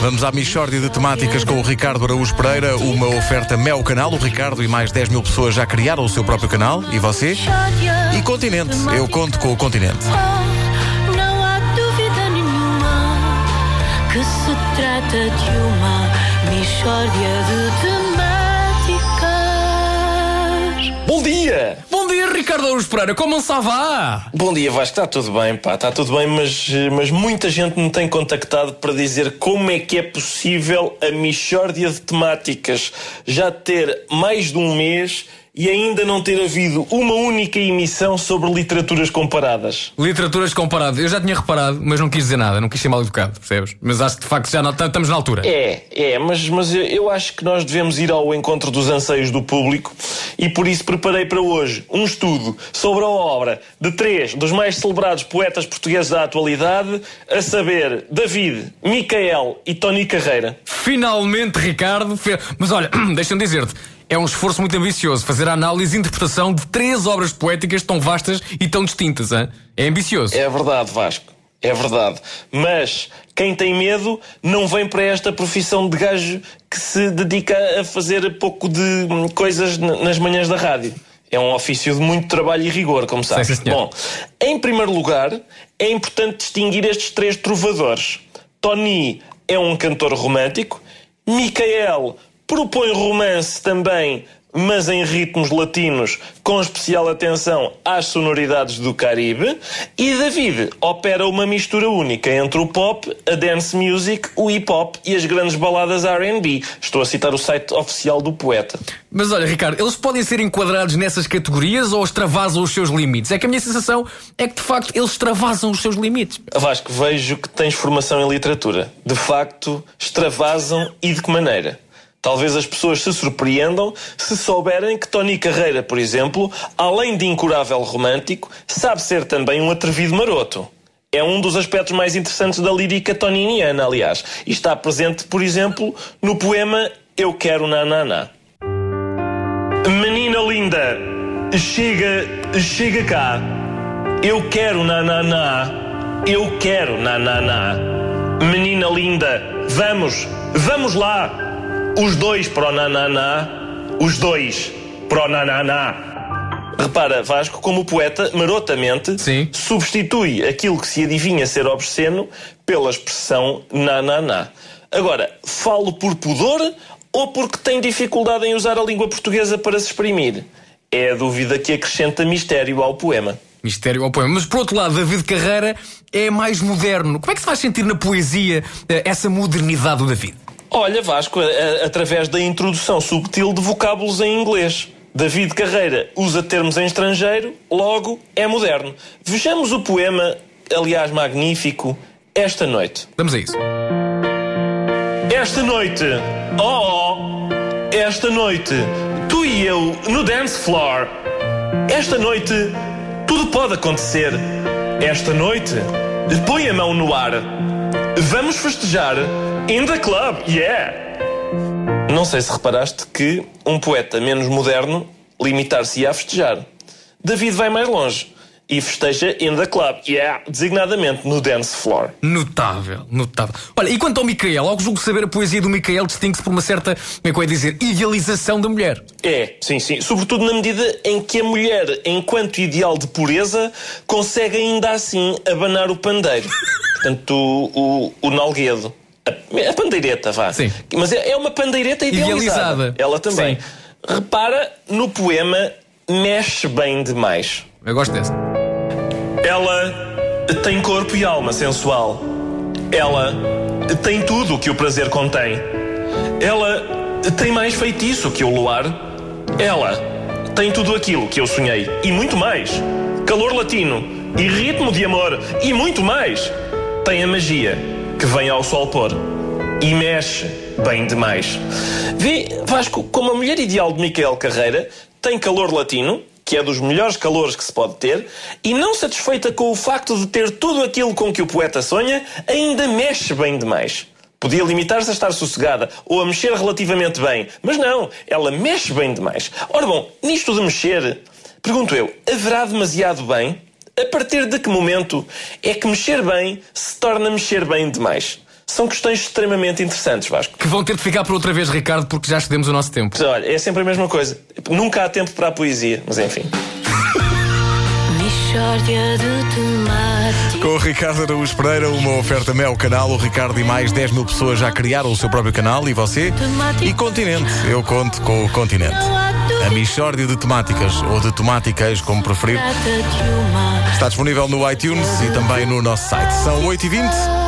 Vamos à Michórdia de Temáticas com o Ricardo Araújo Pereira, uma oferta Mel Canal. O Ricardo e mais 10 mil pessoas já criaram o seu próprio canal. E você? E Continente. Eu conto com o Continente. Não há dúvida nenhuma que se trata de uma Michórdia de temáticas. Ricardo Araújo Pereira, como se vá? Bom dia, Vasco. Está tudo bem, pá. Está tudo bem, mas, mas muita gente me tem contactado para dizer como é que é possível a Michórdia de Temáticas já ter mais de um mês e ainda não ter havido uma única emissão sobre literaturas comparadas. Literaturas comparadas. Eu já tinha reparado, mas não quis dizer nada, não quis ser mal educado, percebes? Mas acho que de facto já não, estamos na altura. É, é, mas, mas eu- eu acho que nós devemos ir ao encontro dos anseios do público e por isso preparei para hoje um estudo sobre a obra de três dos mais celebrados poetas portugueses da atualidade, a saber, David, Micael e Tony Carreira. Finalmente, Ricardo. Mas olha, deixa-me dizer-te. É um esforço muito ambicioso fazer a análise e interpretação de três obras poéticas tão vastas e tão distintas. Hein? É ambicioso. É verdade, Vasco. É verdade. Mas quem tem medo não vem para esta profissão de gajo que se dedica a fazer pouco de hum, coisas nas manhãs da rádio. É um ofício de muito trabalho e rigor, como sabes. sim, senhor. Bom, em primeiro lugar, é importante distinguir estes três trovadores. Tony é um cantor romântico. Micael propõe romance também, mas em ritmos latinos, com especial atenção às sonoridades do Caribe. E David opera uma mistura única entre o pop, a dance music, o hip hop e as grandes baladas RB. Estou a citar o site oficial do poeta. Mas olha, Ricardo, eles podem ser enquadrados nessas categorias ou extravasam os seus limites? É que a minha sensação é que de facto eles extravasam os seus limites. Vasco, vejo que tens formação em literatura. De facto, extravasam e de que maneira? Talvez as pessoas se surpreendam se souberem que Tony Carreira, por exemplo, além de incurável romântico, sabe ser também um atrevido maroto. É um dos aspectos mais interessantes da lírica toniniana, aliás. E está presente, por exemplo, no poema Eu Quero Nananá. Menina linda, chega, chega cá. Eu quero nananá. Eu quero nananá. Menina linda, vamos, vamos lá. Os dois pro nananá. Os dois pro nananá. Repara, Vasco, como o poeta, marotamente, Sim. substitui aquilo que se adivinha ser obsceno pela expressão nananá. Agora, falo por pudor ou porque tem dificuldade em usar a língua portuguesa para se exprimir? É a dúvida que acrescenta mistério ao poema. Mistério ao poema. Mas por outro lado, David Carreira é mais moderno. Como é que se faz sentir na poesia eh, essa modernidade do David? Olha, Vasco, a- através da introdução subtil de vocábulos em inglês. David Carreira usa termos em estrangeiro, logo é moderno. Vejamos o poema, aliás magnífico, Esta Noite. Vamos a isso. Esta noite, oh, oh, esta noite, tu e eu no dance floor. Esta noite, tudo pode acontecer. Esta noite, põe a mão no ar. Vamos festejar in the club, yeah! Não sei se reparaste que um poeta menos moderno limitar-se-ia a festejar. David vai mais longe e festeja in the club, yeah, designadamente no dance floor. Notável, notável. Olha, e quanto ao Micael, logo julgo saber a poesia do Micael distingue-se por uma certa, como é que eu ia dizer, idealização da mulher. É, sim, sim. Sobretudo na medida em que a mulher, enquanto ideal de pureza, consegue ainda assim abanar o pandeiro. Portanto, o, o, o nalguedo. A, pandeireta, vá. Sim. Mas é, é uma pandeireta idealizada. Idealizada. Ela também. Sim. Repara no poema Mexe Bem Demais. Eu gosto dessa. Ela tem corpo e alma sensual. Ela tem tudo o que o prazer contém. Ela tem mais feitiço que o luar. Ela tem tudo aquilo que eu sonhei e muito mais. Calor latino e ritmo de amor e muito mais. Tem a magia que vem ao sol pôr e mexe bem demais. Vê, Vasco, como a mulher ideal de Micael Carreira tem calor latino, que é dos melhores calores que se pode ter, e não satisfeita com o facto de ter tudo aquilo com que o poeta sonha, ainda mexe bem demais. Podia limitar-se a estar sossegada ou a mexer relativamente bem, mas não, ela mexe bem demais. Ora bom, nisto de mexer, pergunto eu, haverá demasiado bem? A partir de que momento é que mexer bem se torna mexer bem demais? São questões extremamente interessantes, Vasco. Que vão ter de ficar por outra vez, Ricardo, porque já excedemos o nosso tempo. Mas olha, é sempre a mesma coisa. Nunca há tempo para a poesia, mas enfim. Com o Ricardo Araújo Pereira, uma oferta Mel Canal. O Ricardo e mais 10 mil pessoas já criaram o seu próprio canal. E você? E Continente. Eu conto com o Continente. A Michórdia de Temáticas, ou de Temáticas, como preferir, está disponível no iTunes e também no nosso site. São 8h20.